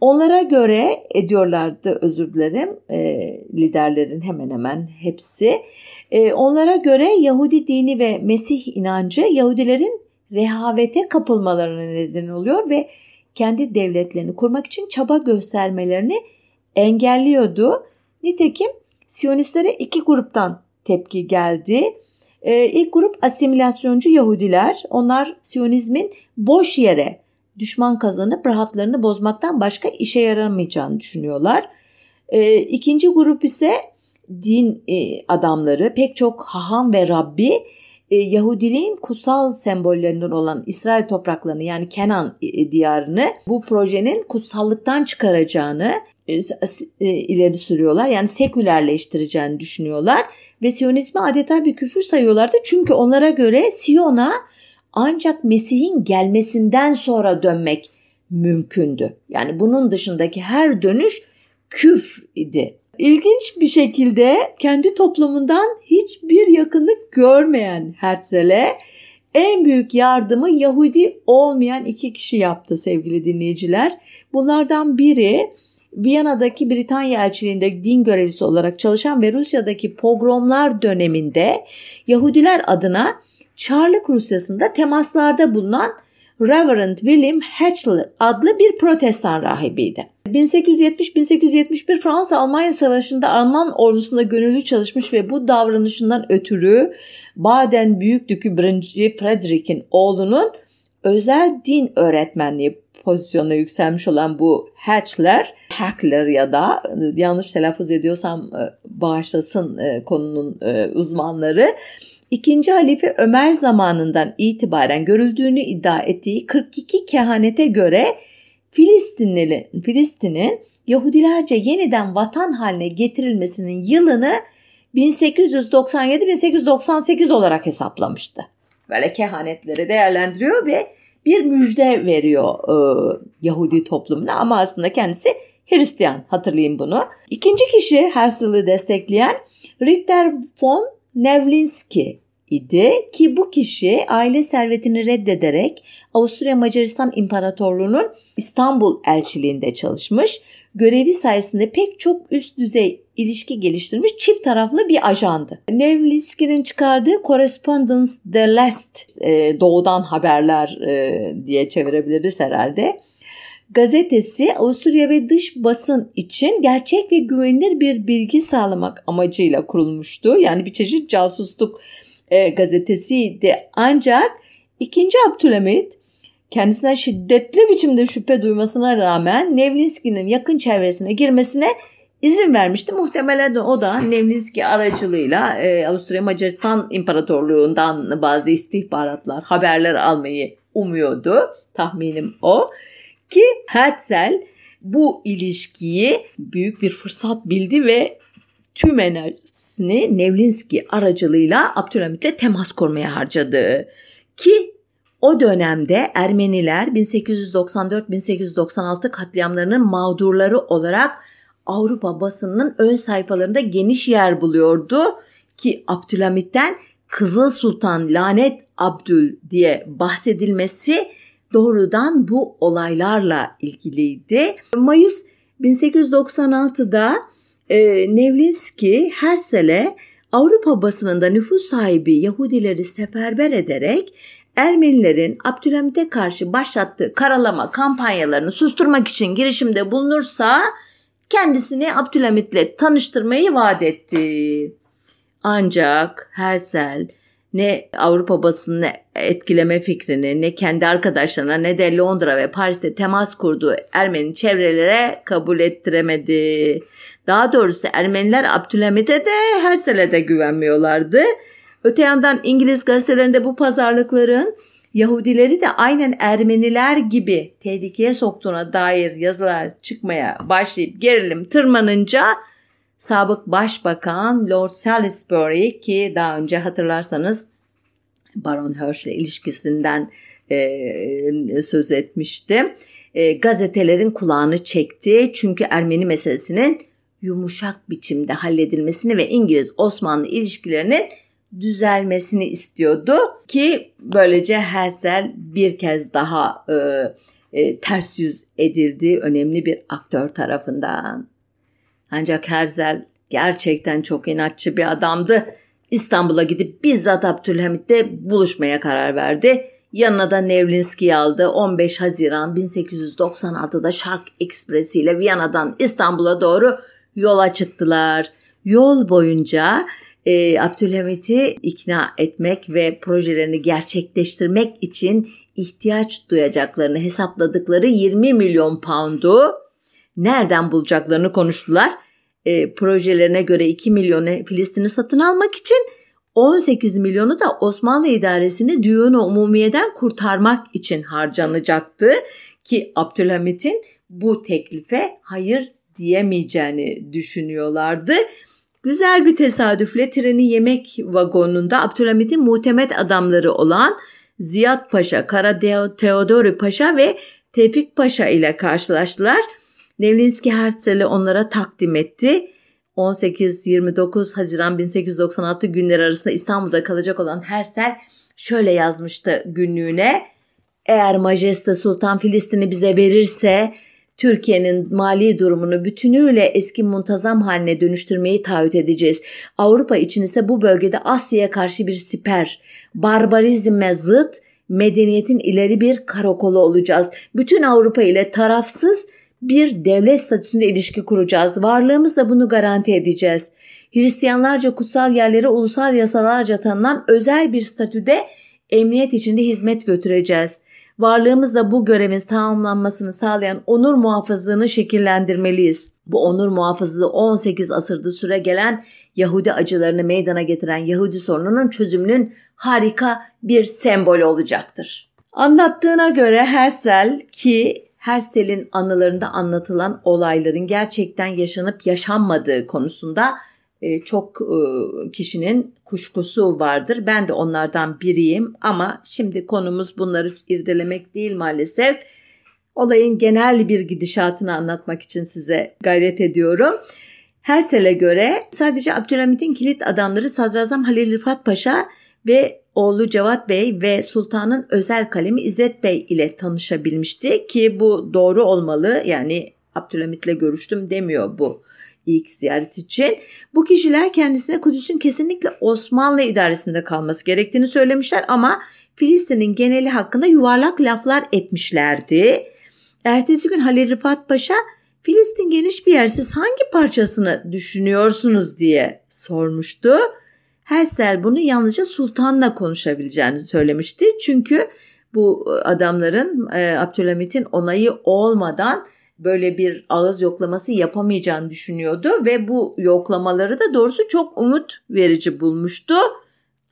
Onlara göre ediyorlardı özür dilerim e, liderlerin hemen hemen hepsi. E, onlara göre Yahudi dini ve Mesih inancı Yahudilerin rehavete kapılmalarına neden oluyor ve kendi devletlerini kurmak için çaba göstermelerini engelliyordu. Nitekim Siyonistlere iki gruptan tepki geldi. Ee, ilk grup asimilasyoncu Yahudiler. Onlar Siyonizmin boş yere düşman kazanıp rahatlarını bozmaktan başka işe yaramayacağını düşünüyorlar. E, ikinci grup ise din e, adamları pek çok haham ve Rabbi e, Yahudiliğin kutsal sembollerinden olan İsrail topraklarını yani Kenan e, diyarını bu projenin kutsallıktan çıkaracağını e, e, ileri sürüyorlar. Yani sekülerleştireceğini düşünüyorlar ve Siyonizmi adeta bir küfür sayıyorlardı. Çünkü onlara göre Siyon'a ancak Mesih'in gelmesinden sonra dönmek mümkündü. Yani bunun dışındaki her dönüş küfr idi. İlginç bir şekilde kendi toplumundan hiçbir yakınlık görmeyen Herzl'e en büyük yardımı Yahudi olmayan iki kişi yaptı sevgili dinleyiciler. Bunlardan biri Viyana'daki Britanya elçiliğinde din görevlisi olarak çalışan ve Rusya'daki pogromlar döneminde Yahudiler adına Çarlık Rusyası'nda temaslarda bulunan Reverend William Hatchell adlı bir protestan rahibiydi. 1870-1871 Fransa-Almanya Savaşı'nda Alman ordusunda gönüllü çalışmış ve bu davranışından ötürü Baden Büyükdükü 1. Frederick'in oğlunun özel din öğretmenliği pozisyonuna yükselmiş olan bu Hatchler, Hackler ya da yanlış telaffuz ediyorsam e, bağışlasın e, konunun e, uzmanları İkinci halife Ömer zamanından itibaren görüldüğünü iddia ettiği 42 kehanete göre Filistinli, Filistin'in Yahudilerce yeniden vatan haline getirilmesinin yılını 1897-1898 olarak hesaplamıştı. Böyle kehanetleri değerlendiriyor ve bir müjde veriyor e, Yahudi toplumuna ama aslında kendisi Hristiyan hatırlayın bunu. İkinci kişi Herzl'ı destekleyen Ritter von Nevlinski idi ki bu kişi aile servetini reddederek Avusturya Macaristan İmparatorluğu'nun İstanbul elçiliğinde çalışmış. Görevi sayesinde pek çok üst düzey ilişki geliştirmiş çift taraflı bir ajandı. Nevlinski'nin çıkardığı Correspondence de Last, e, doğudan haberler e, diye çevirebiliriz herhalde gazetesi Avusturya ve dış basın için gerçek ve güvenilir bir bilgi sağlamak amacıyla kurulmuştu. Yani bir çeşit casusluk e, gazetesiydi. Ancak 2. Abdülhamit kendisine şiddetli biçimde şüphe duymasına rağmen Nevlinski'nin yakın çevresine girmesine izin vermişti. Muhtemelen de o da Nevlinski aracılığıyla e, Avusturya Macaristan İmparatorluğu'ndan bazı istihbaratlar, haberler almayı umuyordu. Tahminim o. Ki Herzl bu ilişkiyi büyük bir fırsat bildi ve tüm enerjisini Nevlinski aracılığıyla Abdülhamit'le temas kurmaya harcadı. Ki o dönemde Ermeniler 1894-1896 katliamlarının mağdurları olarak Avrupa basınının ön sayfalarında geniş yer buluyordu ki Abdülhamit'ten Kızıl Sultan Lanet Abdül diye bahsedilmesi doğrudan bu olaylarla ilgiliydi. Mayıs 1896'da e, Nevlinski Herzl'e Avrupa basınında nüfus sahibi Yahudileri seferber ederek Ermenilerin Abdülhamit'e karşı başlattığı karalama kampanyalarını susturmak için girişimde bulunursa kendisini Abdülhamit'le tanıştırmayı vaat etti. Ancak Herzl ne Avrupa basınını etkileme fikrini ne kendi arkadaşlarına ne de Londra ve Paris'te temas kurduğu Ermeni çevrelere kabul ettiremedi. Daha doğrusu Ermeniler Abdülhamit'e de Hersel'e de güvenmiyorlardı. Öte yandan İngiliz gazetelerinde bu pazarlıkların Yahudileri de aynen Ermeniler gibi tehlikeye soktuğuna dair yazılar çıkmaya başlayıp gerilim tırmanınca sabık başbakan Lord Salisbury ki daha önce hatırlarsanız Baron Herschel ilişkisinden e, söz etmişti. E, gazetelerin kulağını çekti çünkü Ermeni meselesinin yumuşak biçimde halledilmesini ve İngiliz-Osmanlı ilişkilerinin düzelmesini istiyordu ki böylece Herzl bir kez daha e, e, ters yüz edildi önemli bir aktör tarafından. Ancak Herzl gerçekten çok inatçı bir adamdı. İstanbul'a gidip bizzat Abdülhamit'le buluşmaya karar verdi. Yanına da Nevlinski'yi aldı. 15 Haziran 1896'da Şark Ekspresi ile Viyana'dan İstanbul'a doğru yola çıktılar. Yol boyunca e, Abdülhamit'i ikna etmek ve projelerini gerçekleştirmek için ihtiyaç duyacaklarını hesapladıkları 20 milyon poundu nereden bulacaklarını konuştular. E, projelerine göre 2 milyonu Filistin'i satın almak için 18 milyonu da Osmanlı idaresini düğün umumiyeden kurtarmak için harcanacaktı ki Abdülhamit'in bu teklife hayır diyemeyeceğini düşünüyorlardı. Güzel bir tesadüfle treni yemek vagonunda Abdülhamit'in muhtemet adamları olan Ziyad Paşa, Kara Teodori Paşa ve Tevfik Paşa ile karşılaştılar. Nevlinski Herzl'i onlara takdim etti. 18-29 Haziran 1896 günleri arasında İstanbul'da kalacak olan Herzl şöyle yazmıştı günlüğüne. Eğer Majeste Sultan Filistin'i bize verirse Türkiye'nin mali durumunu bütünüyle eski muntazam haline dönüştürmeyi taahhüt edeceğiz. Avrupa için ise bu bölgede Asya'ya karşı bir siper, barbarizme zıt, medeniyetin ileri bir karakolu olacağız. Bütün Avrupa ile tarafsız bir devlet statüsünde ilişki kuracağız. Varlığımızla bunu garanti edeceğiz. Hristiyanlarca kutsal yerlere ulusal yasalarca tanınan özel bir statüde emniyet içinde hizmet götüreceğiz. Varlığımızla bu görevin tamamlanmasını sağlayan onur muhafızlığını şekillendirmeliyiz. Bu onur muhafızlığı 18 asırda süre gelen Yahudi acılarını meydana getiren Yahudi sorununun çözümünün harika bir sembolü olacaktır. Anlattığına göre Hersel ki Hersel'in anılarında anlatılan olayların gerçekten yaşanıp yaşanmadığı konusunda e, çok e, kişinin kuşkusu vardır. Ben de onlardan biriyim ama şimdi konumuz bunları irdelemek değil maalesef. Olayın genel bir gidişatını anlatmak için size gayret ediyorum. Hersel'e göre sadece Abdülhamit'in kilit adamları Sadrazam Halil Rıfat Paşa ve oğlu Cevat Bey ve sultanın özel kalemi İzzet Bey ile tanışabilmişti ki bu doğru olmalı. Yani Abdülhamit'le görüştüm demiyor bu ilk ziyaret için. Bu kişiler kendisine Kudüs'ün kesinlikle Osmanlı idaresinde kalması gerektiğini söylemişler ama Filistin'in geneli hakkında yuvarlak laflar etmişlerdi. Ertesi gün Halil Rıfat Paşa Filistin geniş bir yer siz hangi parçasını düşünüyorsunuz diye sormuştu. Hersel bunu yalnızca sultanla konuşabileceğini söylemişti. Çünkü bu adamların e, Abdülhamit'in onayı olmadan böyle bir ağız yoklaması yapamayacağını düşünüyordu ve bu yoklamaları da doğrusu çok umut verici bulmuştu.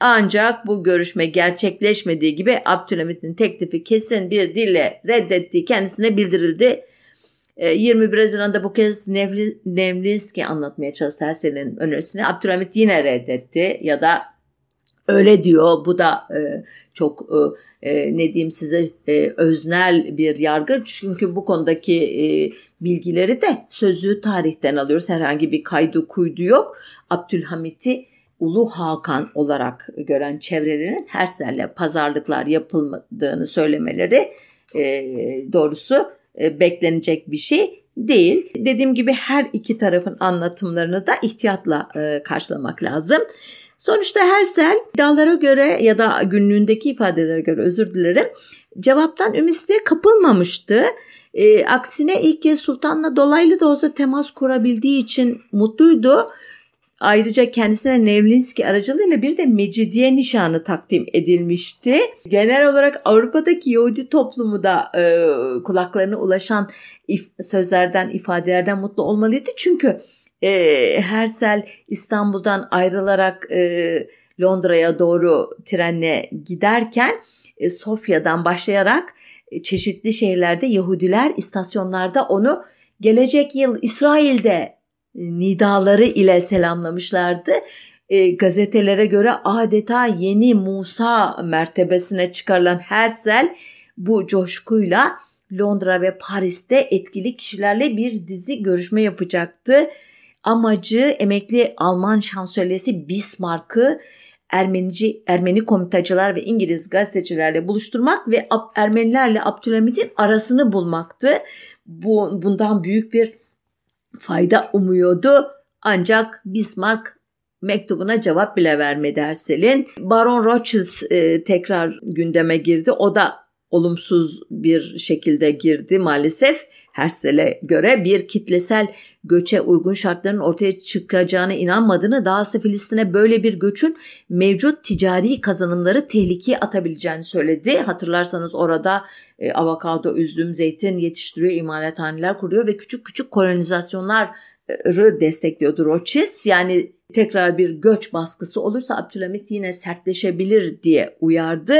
Ancak bu görüşme gerçekleşmediği gibi Abdülhamit'in teklifi kesin bir dille reddettiği kendisine bildirildi. 21 ee, Haziran'da bu kez Nevli, Nevlinski anlatmaya çalıştı Hersel'in önerisini. Abdülhamit yine reddetti ya da öyle diyor. Bu da e, çok e, e, ne diyeyim size e, öznel bir yargı. Çünkü bu konudaki e, bilgileri de sözlüğü tarihten alıyoruz. Herhangi bir kaydı kuydu yok. Abdülhamit'i Ulu Hakan olarak gören çevrelerin Hersel'le pazarlıklar yapılmadığını söylemeleri e, doğrusu beklenecek bir şey değil. Dediğim gibi her iki tarafın anlatımlarını da ihtiyatla e, karşılamak lazım. Sonuçta Hersel iddialara göre ya da günlüğündeki ifadelere göre özür dilerim cevaptan ümitsizliğe kapılmamıştı. E, aksine ilk kez sultanla dolaylı da olsa temas kurabildiği için mutluydu. Ayrıca kendisine Nevlinski aracılığıyla bir de Mecidiye nişanı takdim edilmişti. Genel olarak Avrupa'daki Yahudi toplumu da e, kulaklarına ulaşan if, sözlerden, ifadelerden mutlu olmalıydı. Çünkü e, Hersel İstanbul'dan ayrılarak e, Londra'ya doğru trenle giderken e, Sofya'dan başlayarak e, çeşitli şehirlerde Yahudiler istasyonlarda onu gelecek yıl İsrail'de nidaları ile selamlamışlardı. E, gazetelere göre adeta yeni Musa mertebesine çıkarılan Herzl bu coşkuyla Londra ve Paris'te etkili kişilerle bir dizi görüşme yapacaktı. Amacı emekli Alman şansölyesi Bismarck'ı Ermenici, Ermeni komitacılar ve İngiliz gazetecilerle buluşturmak ve Ermenilerle Abdülhamit'in arasını bulmaktı. Bu, bundan büyük bir fayda umuyordu. Ancak Bismarck mektubuna cevap bile vermedi Hersel'in. Baron Rothschild e, tekrar gündeme girdi. O da olumsuz bir şekilde girdi maalesef. Hersel'e göre bir kitlesel göçe uygun şartların ortaya çıkacağına inanmadığını, dahası Filistin'e böyle bir göçün mevcut ticari kazanımları tehlikeye atabileceğini söyledi. Hatırlarsanız orada e, avokado, üzüm, zeytin yetiştiriyor, imalathaneler kuruyor ve küçük küçük kolonizasyonları destekliyordu Rothschild. Yani tekrar bir göç baskısı olursa Abdülhamit yine sertleşebilir diye uyardı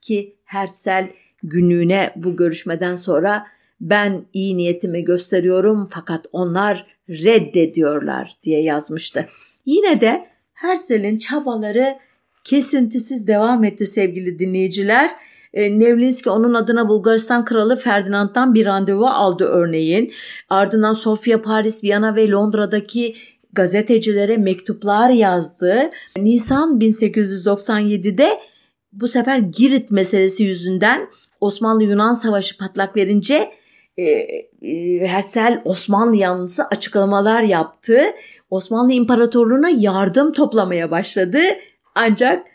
ki Herzl günlüğüne bu görüşmeden sonra ben iyi niyetimi gösteriyorum fakat onlar reddediyorlar diye yazmıştı. Yine de Hersel'in çabaları kesintisiz devam etti sevgili dinleyiciler. E, Nevlinski onun adına Bulgaristan Kralı Ferdinand'dan bir randevu aldı örneğin. Ardından Sofya, Paris, Viyana ve Londra'daki gazetecilere mektuplar yazdı. Nisan 1897'de bu sefer Girit meselesi yüzünden Osmanlı-Yunan Savaşı patlak verince e, e, Hersel Osmanlı yanlısı açıklamalar yaptı. Osmanlı İmparatorluğu'na yardım toplamaya başladı. Ancak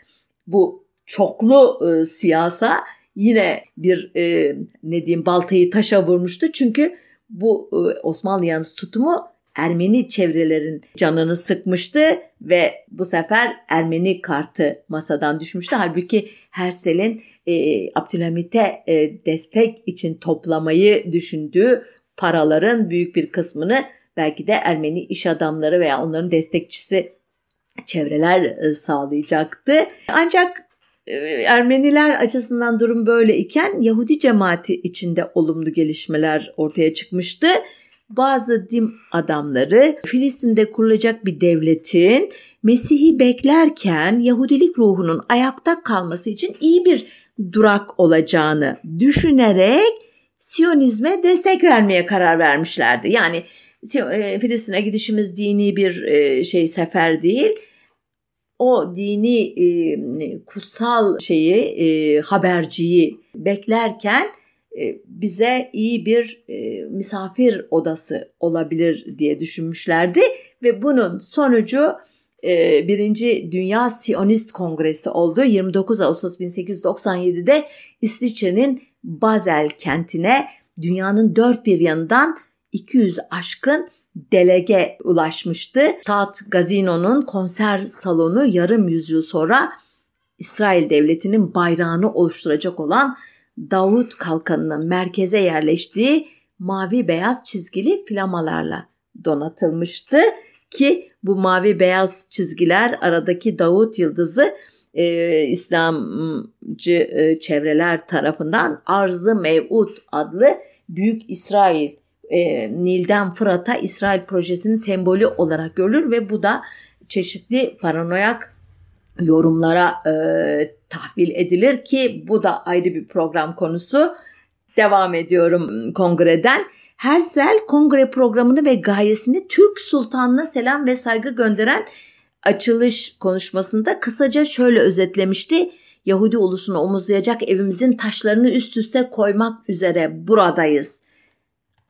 bu çoklu e, siyasa yine bir e, ne diyeyim baltayı taşa vurmuştu. Çünkü bu e, Osmanlı yanlısı tutumu Ermeni çevrelerin canını sıkmıştı ve bu sefer Ermeni kartı masadan düşmüştü. Halbuki Hersel'in e, Abdülhamit'e e, destek için toplamayı düşündüğü paraların büyük bir kısmını belki de Ermeni iş adamları veya onların destekçisi çevreler e, sağlayacaktı. Ancak e, Ermeniler açısından durum böyle iken Yahudi cemaati içinde olumlu gelişmeler ortaya çıkmıştı bazı din adamları Filistin'de kurulacak bir devletin Mesih'i beklerken Yahudilik ruhunun ayakta kalması için iyi bir durak olacağını düşünerek Siyonizme destek vermeye karar vermişlerdi. Yani e, Filistin'e gidişimiz dini bir e, şey sefer değil. O dini e, kutsal şeyi haberciyi beklerken bize iyi bir e, misafir odası olabilir diye düşünmüşlerdi ve bunun sonucu e, Birinci Dünya Siyonist Kongresi oldu. 29 Ağustos 1897'de İsviçre'nin Basel kentine dünyanın dört bir yanından 200 aşkın delege ulaşmıştı. Tat Gazino'nun konser salonu yarım yüzyıl sonra İsrail devletinin bayrağını oluşturacak olan Davut kalkanının merkeze yerleştiği mavi beyaz çizgili flamalarla donatılmıştı ki bu mavi beyaz çizgiler aradaki Davut yıldızı e, İslamcı e, çevreler tarafından Arz-ı Mev'ud adlı Büyük İsrail e, Nil'den Fırat'a İsrail projesinin sembolü olarak görülür ve bu da çeşitli paranoyak yorumlara e, tahvil edilir ki bu da ayrı bir program konusu. Devam ediyorum kongreden. Hersel kongre programını ve gayesini Türk Sultanına selam ve saygı gönderen açılış konuşmasında kısaca şöyle özetlemişti. Yahudi ulusunu omuzlayacak evimizin taşlarını üst üste koymak üzere buradayız.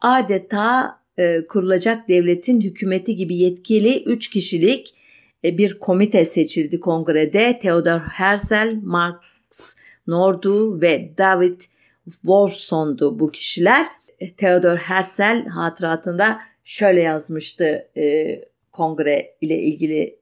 Adeta e, kurulacak devletin hükümeti gibi yetkili üç kişilik bir komite seçildi kongrede. Theodor Herzl, Max Nordu ve David Wolfson'du bu kişiler. E, Theodor Herzl hatıratında şöyle yazmıştı e, kongre ile ilgili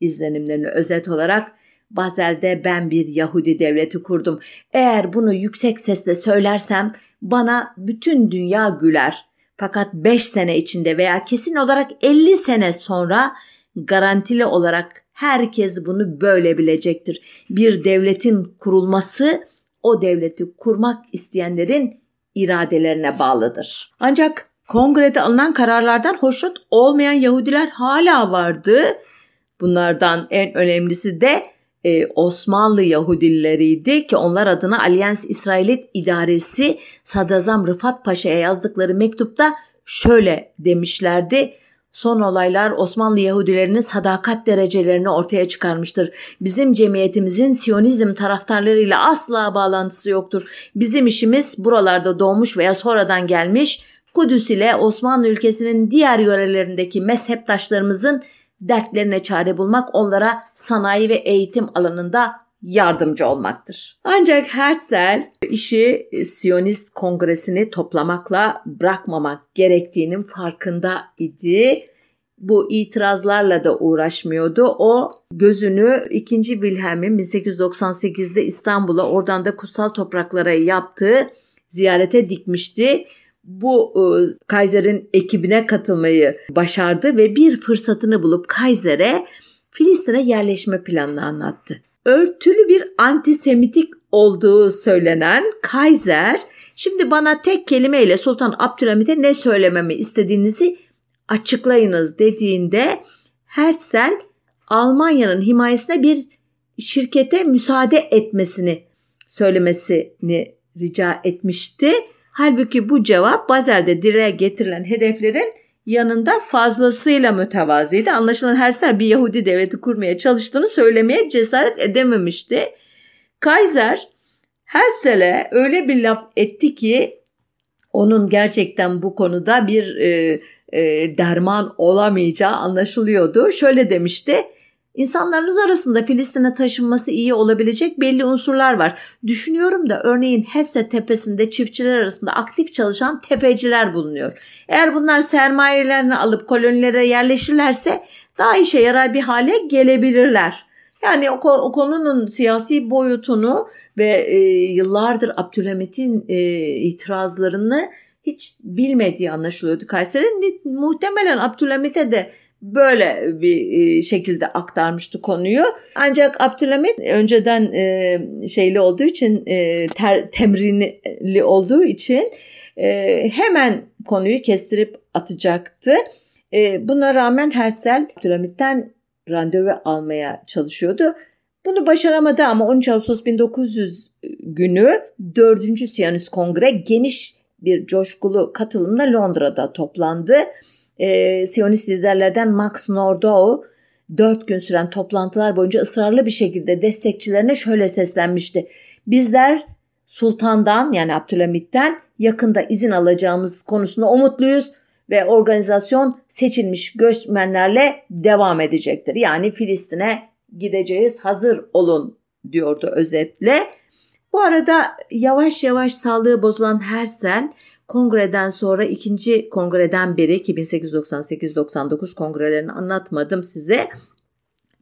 izlenimlerini özet olarak. Bazel'de ben bir Yahudi devleti kurdum. Eğer bunu yüksek sesle söylersem bana bütün dünya güler. Fakat 5 sene içinde veya kesin olarak 50 sene sonra garantili olarak herkes bunu böyle bilecektir. Bir devletin kurulması o devleti kurmak isteyenlerin iradelerine bağlıdır. Ancak kongrede alınan kararlardan hoşnut olmayan Yahudiler hala vardı. Bunlardan en önemlisi de e, Osmanlı Yahudileriydi ki onlar adına Allianz İsrailit İdaresi Sadazam Rıfat Paşa'ya yazdıkları mektupta şöyle demişlerdi. Son olaylar Osmanlı Yahudilerinin sadakat derecelerini ortaya çıkarmıştır. Bizim cemiyetimizin Siyonizm taraftarlarıyla asla bağlantısı yoktur. Bizim işimiz buralarda doğmuş veya sonradan gelmiş Kudüs ile Osmanlı ülkesinin diğer yörelerindeki mezheptaşlarımızın dertlerine çare bulmak, onlara sanayi ve eğitim alanında yardımcı olmaktır. Ancak Herzl işi Siyonist kongresini toplamakla bırakmamak gerektiğinin farkında idi. Bu itirazlarla da uğraşmıyordu. O gözünü 2. Wilhelm'in 1898'de İstanbul'a oradan da kutsal topraklara yaptığı ziyarete dikmişti. Bu e, Kaiser'in ekibine katılmayı başardı ve bir fırsatını bulup Kaiser'e Filistin'e yerleşme planını anlattı örtülü bir antisemitik olduğu söylenen Kaiser şimdi bana tek kelimeyle Sultan Abdülhamit'e ne söylememi istediğinizi açıklayınız dediğinde Herzl Almanya'nın himayesine bir şirkete müsaade etmesini söylemesini rica etmişti. Halbuki bu cevap Bazel'de dile getirilen hedeflerin yanında fazlasıyla mütevazıydı. Anlaşılan Hersel bir Yahudi devleti kurmaya çalıştığını söylemeye cesaret edememişti. Kaiser Hersel'e öyle bir laf etti ki onun gerçekten bu konuda bir e, e, derman olamayacağı anlaşılıyordu. Şöyle demişti. İnsanlarınız arasında Filistin'e taşınması iyi olabilecek belli unsurlar var. Düşünüyorum da örneğin Hesse tepesinde çiftçiler arasında aktif çalışan tepeciler bulunuyor. Eğer bunlar sermayelerini alıp kolonilere yerleşirlerse daha işe yarar bir hale gelebilirler. Yani o, o konunun siyasi boyutunu ve e, yıllardır Abdülhamit'in e, itirazlarını hiç bilmediği anlaşılıyordu Kayseri'nin. Muhtemelen Abdülhamit'e de böyle bir e, şekilde aktarmıştı konuyu. Ancak Abdülhamit önceden e, şeyli olduğu için e, ter, temrinli olduğu için hemen konuyu kestirip atacaktı. Buna rağmen Hersel Abdülhamit'ten randevu almaya çalışıyordu. Bunu başaramadı ama 13 Ağustos 1900 günü 4. Siyonist Kongre geniş bir coşkulu katılımla Londra'da toplandı. Ee, Siyonist liderlerden Max Nordau dört gün süren toplantılar boyunca ısrarlı bir şekilde destekçilerine şöyle seslenmişti. Bizler sultandan yani Abdülhamit'ten yakında izin alacağımız konusunda umutluyuz ve organizasyon seçilmiş göçmenlerle devam edecektir. Yani Filistin'e gideceğiz hazır olun diyordu özetle. Bu arada yavaş yavaş sağlığı bozulan Hersel kongreden sonra ikinci kongreden beri 1898-99 kongrelerini anlatmadım size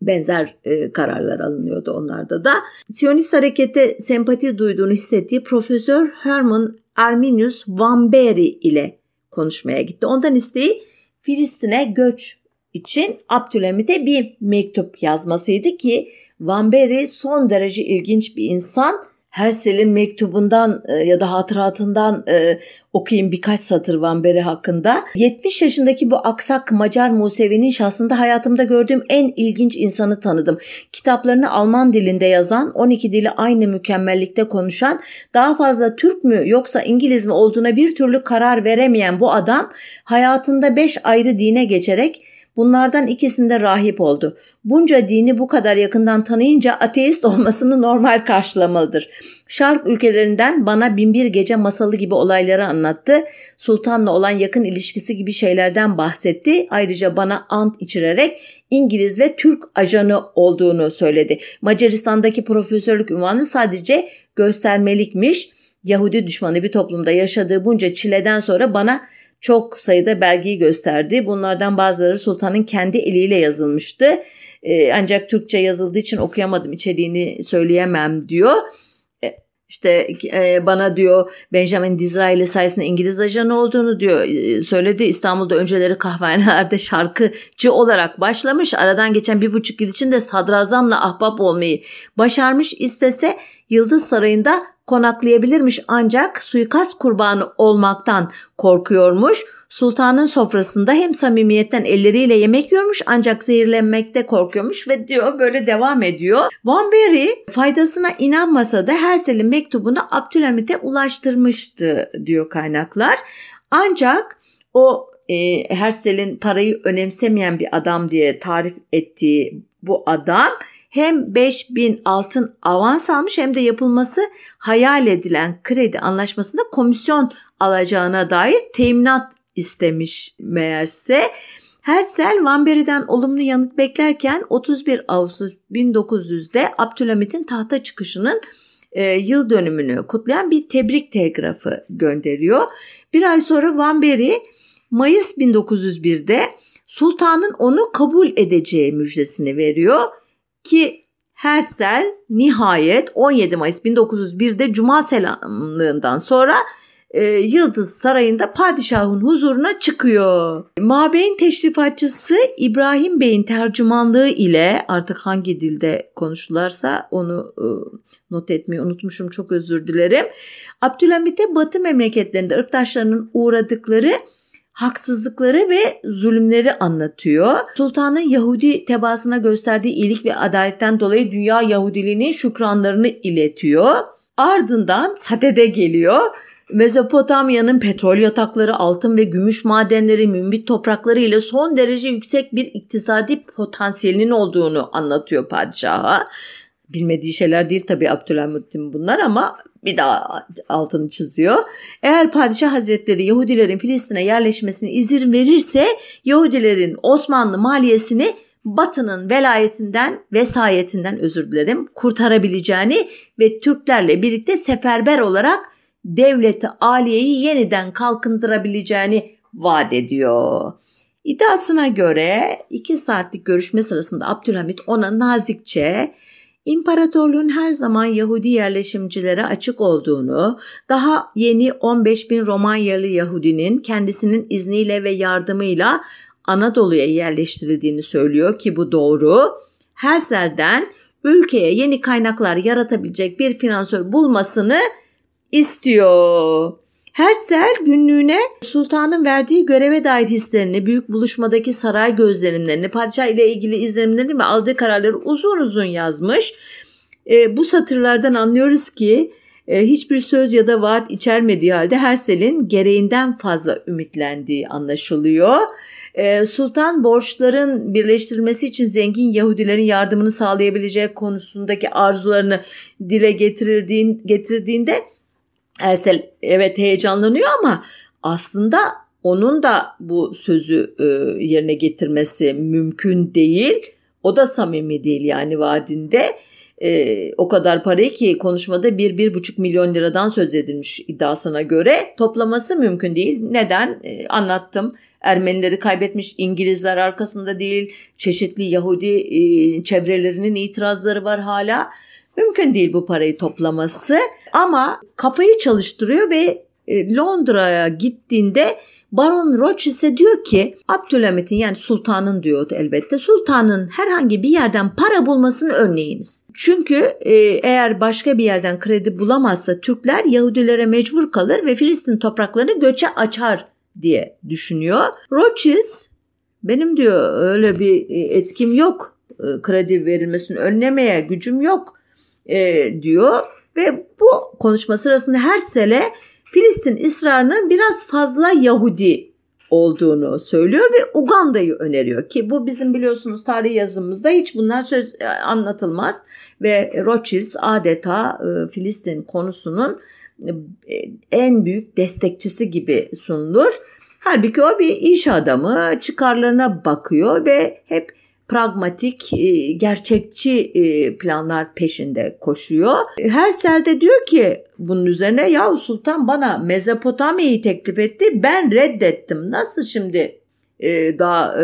benzer e, kararlar alınıyordu onlarda da. Siyonist harekete sempati duyduğunu hissettiği Profesör Herman Arminius Van Beri ile konuşmaya gitti. Ondan isteği Filistin'e göç için Abdülhamit'e bir mektup yazmasıydı ki Van Beri son derece ilginç bir insan Hersel'in mektubundan e, ya da hatıratından e, okuyayım birkaç satır Van Beri hakkında. 70 yaşındaki bu aksak Macar Musevi'nin şahsında hayatımda gördüğüm en ilginç insanı tanıdım. Kitaplarını Alman dilinde yazan, 12 dili aynı mükemmellikte konuşan, daha fazla Türk mü yoksa İngiliz mi olduğuna bir türlü karar veremeyen bu adam hayatında 5 ayrı dine geçerek Bunlardan ikisinde rahip oldu. Bunca dini bu kadar yakından tanıyınca ateist olmasını normal karşılamalıdır. Şark ülkelerinden bana binbir gece masalı gibi olayları anlattı. Sultanla olan yakın ilişkisi gibi şeylerden bahsetti. Ayrıca bana ant içirerek İngiliz ve Türk ajanı olduğunu söyledi. Macaristan'daki profesörlük ünvanı sadece göstermelikmiş. Yahudi düşmanı bir toplumda yaşadığı bunca çileden sonra bana çok sayıda belgeyi gösterdi. Bunlardan bazıları sultanın kendi eliyle yazılmıştı. Ee, ancak Türkçe yazıldığı için okuyamadım içeriğini söyleyemem diyor. Ee, işte e, bana diyor Benjamin Disraeli sayesinde İngiliz ajanı olduğunu diyor e, söyledi. İstanbul'da önceleri kahvehanelerde şarkıcı olarak başlamış. Aradan geçen bir buçuk yıl içinde sadrazamla ahbap olmayı başarmış. istese Yıldız Sarayı'nda konaklayabilirmiş ancak suikast kurbanı olmaktan korkuyormuş. Sultanın sofrasında hem samimiyetten elleriyle yemek yiyormuş ancak zehirlenmekte korkuyormuş ve diyor böyle devam ediyor. Van Berry faydasına inanmasa da Hersel'in mektubunu Abdülhamit'e ulaştırmıştı diyor kaynaklar. Ancak o e, Hersel'in parayı önemsemeyen bir adam diye tarif ettiği bu adam hem 5000 altın avans almış hem de yapılması hayal edilen kredi anlaşmasında komisyon alacağına dair teminat istemiş meğerse. Hersel Van Berry'den olumlu yanıt beklerken 31 Ağustos 1900'de Abdülhamit'in tahta çıkışının e, yıl dönümünü kutlayan bir tebrik telgrafı gönderiyor. Bir ay sonra Van Berry Mayıs 1901'de sultanın onu kabul edeceği müjdesini veriyor ki Hersel nihayet 17 Mayıs 1901'de Cuma selamlığından sonra e, Yıldız Sarayı'nda padişahın huzuruna çıkıyor. Mabey'in teşrifatçısı İbrahim Bey'in tercümanlığı ile artık hangi dilde konuştularsa onu e, not etmeyi unutmuşum çok özür dilerim. Abdülhamit'e batı memleketlerinde ırktaşlarının uğradıkları haksızlıkları ve zulümleri anlatıyor. Sultanın Yahudi tebaasına gösterdiği iyilik ve adaletten dolayı dünya Yahudiliğinin şükranlarını iletiyor. Ardından Sadede geliyor. Mezopotamya'nın petrol yatakları, altın ve gümüş madenleri, mümbit toprakları ile son derece yüksek bir iktisadi potansiyelinin olduğunu anlatıyor padişaha. Bilmediği şeyler değil tabii Abdülhamit'in bunlar ama bir daha altını çiziyor. Eğer padişah hazretleri Yahudilerin Filistin'e yerleşmesine izin verirse Yahudilerin Osmanlı maliyesini Batı'nın velayetinden, vesayetinden özür dilerim kurtarabileceğini ve Türklerle birlikte seferber olarak devleti aliyeyi yeniden kalkındırabileceğini vaat ediyor. İddiasına göre iki saatlik görüşme sırasında Abdülhamit ona nazikçe İmparatorluğun her zaman Yahudi yerleşimcilere açık olduğunu, daha yeni 15 bin Romanyalı Yahudinin kendisinin izniyle ve yardımıyla Anadolu'ya yerleştirildiğini söylüyor ki bu doğru. Hersel'den ülkeye yeni kaynaklar yaratabilecek bir finansör bulmasını istiyor. Hersel günlüğüne sultanın verdiği göreve dair hislerini, büyük buluşmadaki saray gözlemlerini, padişah ile ilgili izlenimlerini ve aldığı kararları uzun uzun yazmış. E, bu satırlardan anlıyoruz ki e, hiçbir söz ya da vaat içermediği halde Hersel'in gereğinden fazla ümitlendiği anlaşılıyor. E, Sultan borçların birleştirilmesi için zengin Yahudilerin yardımını sağlayabileceği konusundaki arzularını dile getirdiğinde Ersel evet heyecanlanıyor ama aslında onun da bu sözü e, yerine getirmesi mümkün değil. O da samimi değil yani vaadinde. E, o kadar parayı ki konuşmada bir bir buçuk milyon liradan söz edilmiş iddiasına göre toplaması mümkün değil. Neden? E, anlattım. Ermenileri kaybetmiş İngilizler arkasında değil. Çeşitli Yahudi e, çevrelerinin itirazları var hala. Mümkün değil bu parayı toplaması ama kafayı çalıştırıyor ve e, Londra'ya gittiğinde Baron Rothschild diyor ki Abdülhamit'in yani sultanın diyordu elbette sultanın herhangi bir yerden para bulmasını önleyiniz. Çünkü e, eğer başka bir yerden kredi bulamazsa Türkler Yahudilere mecbur kalır ve Filistin topraklarını göçe açar diye düşünüyor. Rothschild benim diyor öyle bir e, etkim yok kredi verilmesini önlemeye gücüm yok e, diyor ve bu konuşma sırasında Herzl'e Filistin ısrarının biraz fazla Yahudi olduğunu söylüyor ve Uganda'yı öneriyor ki bu bizim biliyorsunuz tarih yazımızda hiç bunlar söz e, anlatılmaz ve Rothschild adeta e, Filistin konusunun e, en büyük destekçisi gibi sunulur. Halbuki o bir iş adamı çıkarlarına bakıyor ve hep pragmatik, e, gerçekçi e, planlar peşinde koşuyor. Hersel de diyor ki bunun üzerine ya Sultan bana Mezopotamya'yı teklif etti ben reddettim. Nasıl şimdi e, daha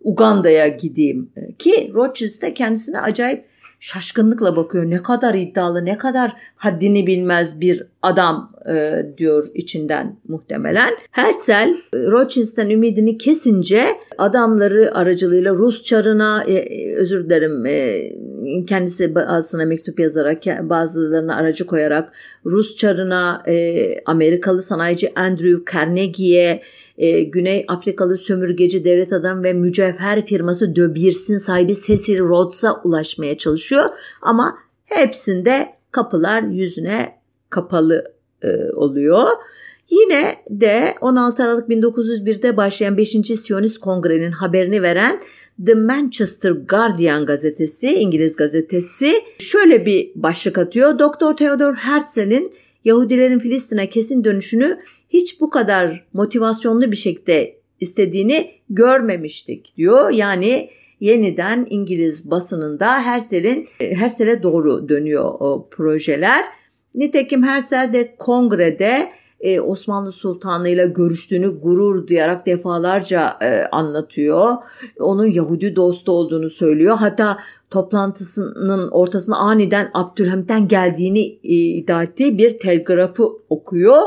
Uganda'ya gideyim ki Rothschild de kendisine acayip şaşkınlıkla bakıyor. Ne kadar iddialı, ne kadar haddini bilmez bir adam e, diyor içinden muhtemelen. Herzl e, Rothschild'den ümidini kesince adamları aracılığıyla Rus çarına e, e özür dilerim e, kendisi aslında mektup yazarak bazılarına aracı koyarak Rus çarına e, Amerikalı sanayici Andrew Carnegie'ye e, Güney Afrikalı sömürgeci devlet adam ve mücevher firması De Beers'in sahibi Cecil Rhodes'a ulaşmaya çalışıyor ama hepsinde kapılar yüzüne kapalı e, oluyor. Yine de 16 Aralık 1901'de başlayan 5. Siyonist Kongre'nin haberini veren The Manchester Guardian gazetesi, İngiliz gazetesi şöyle bir başlık atıyor. Doktor Theodor Herzl'in Yahudilerin Filistin'e kesin dönüşünü hiç bu kadar motivasyonlu bir şekilde istediğini görmemiştik diyor. Yani yeniden İngiliz basınında Herzl'in Herzl'e doğru dönüyor o projeler. Nitekim Herzl de kongrede e, Osmanlı Sultanı ile görüştüğünü gurur duyarak defalarca e, anlatıyor. Onun Yahudi dostu olduğunu söylüyor. Hatta toplantısının ortasında aniden Abdülhamit'ten geldiğini e, iddia ettiği bir telgrafı okuyor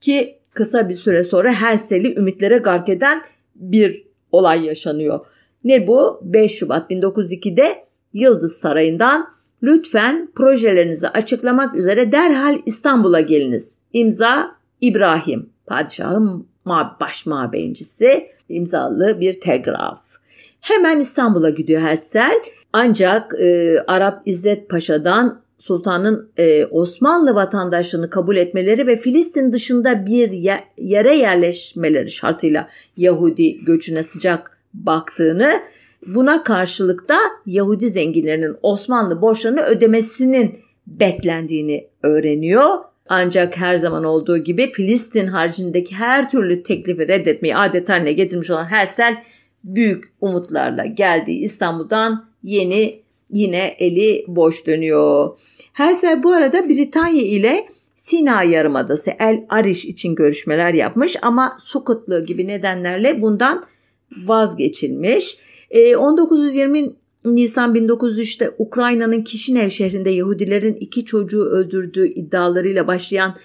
ki kısa bir süre sonra Hersel'i ümitlere gark eden bir olay yaşanıyor. Ne bu? 5 Şubat 1902'de Yıldız Sarayı'ndan Lütfen projelerinizi açıklamak üzere derhal İstanbul'a geliniz. İmza İbrahim, padişahın baş mabeyincisi imzalı bir telgraf. Hemen İstanbul'a gidiyor Hersel. Ancak e, Arap İzzet Paşa'dan Sultan'ın e, Osmanlı vatandaşlığını kabul etmeleri ve Filistin dışında bir ye- yere yerleşmeleri şartıyla Yahudi göçüne sıcak baktığını, buna karşılık da Yahudi zenginlerinin Osmanlı borçlarını ödemesinin beklendiğini öğreniyor. Ancak her zaman olduğu gibi Filistin haricindeki her türlü teklifi reddetmeyi adet haline getirmiş olan Hersel büyük umutlarla geldiği İstanbul'dan yeni yine eli boş dönüyor. Hersel bu arada Britanya ile Sina Yarımadası El Arish için görüşmeler yapmış ama su kıtlığı gibi nedenlerle bundan vazgeçilmiş. 1920 ee, Nisan 1903'te Ukrayna'nın Kişinev şehrinde Yahudilerin iki çocuğu öldürdüğü iddialarıyla başlayan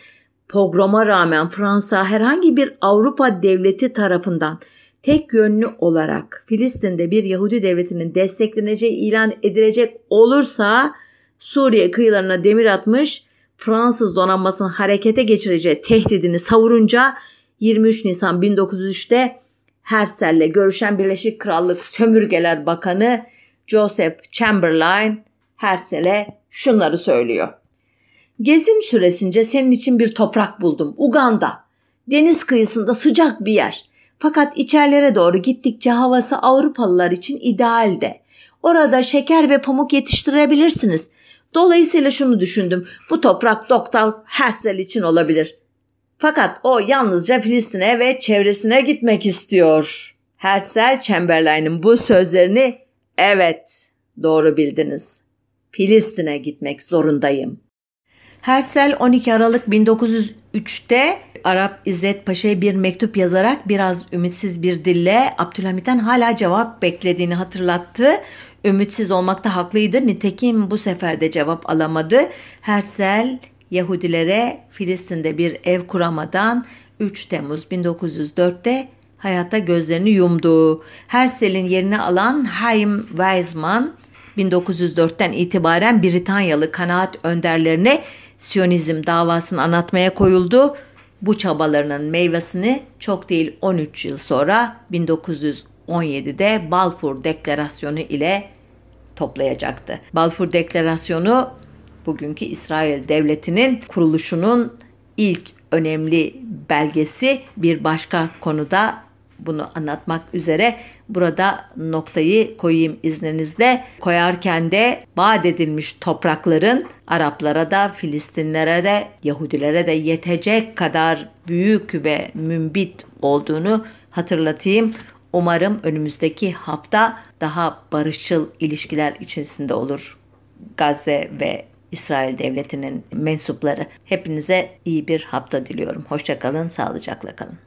pogroma rağmen Fransa herhangi bir Avrupa devleti tarafından tek yönlü olarak Filistin'de bir Yahudi devletinin destekleneceği ilan edilecek olursa Suriye kıyılarına demir atmış Fransız donanmasının harekete geçireceği tehdidini savurunca 23 Nisan 1903'te Herzl'le görüşen Birleşik Krallık Sömürgeler Bakanı Joseph Chamberlain Herzl'e şunları söylüyor. Gezim süresince senin için bir toprak buldum. Uganda. Deniz kıyısında sıcak bir yer. Fakat içerlere doğru gittikçe havası Avrupalılar için idealde. Orada şeker ve pamuk yetiştirebilirsiniz. Dolayısıyla şunu düşündüm. Bu toprak Doktor Herzl için olabilir. Fakat o yalnızca Filistin'e ve çevresine gitmek istiyor. Herzl Chamberlain'in bu sözlerini evet doğru bildiniz. Filistin'e gitmek zorundayım. Hersel 12 Aralık 1903'te Arap İzzet Paşa'ya bir mektup yazarak biraz ümitsiz bir dille Abdülhamit'ten hala cevap beklediğini hatırlattı. Ümitsiz olmakta haklıydı. Nitekim bu sefer de cevap alamadı. Hersel Yahudilere Filistin'de bir ev kuramadan 3 Temmuz 1904'te hayata gözlerini yumdu. Hersel'in yerini alan Haim Weizmann 1904'ten itibaren Britanyalı kanaat önderlerine Siyonizm davasını anlatmaya koyuldu. Bu çabalarının meyvesini çok değil 13 yıl sonra 1917'de Balfour Deklarasyonu ile toplayacaktı. Balfour Deklarasyonu bugünkü İsrail Devleti'nin kuruluşunun ilk önemli belgesi bir başka konuda bunu anlatmak üzere burada noktayı koyayım izninizle. Koyarken de vaat edilmiş toprakların Araplara da Filistinlere de Yahudilere de yetecek kadar büyük ve mümbit olduğunu hatırlatayım. Umarım önümüzdeki hafta daha barışçıl ilişkiler içerisinde olur Gazze ve İsrail Devleti'nin mensupları. Hepinize iyi bir hafta diliyorum. Hoşçakalın, sağlıcakla kalın.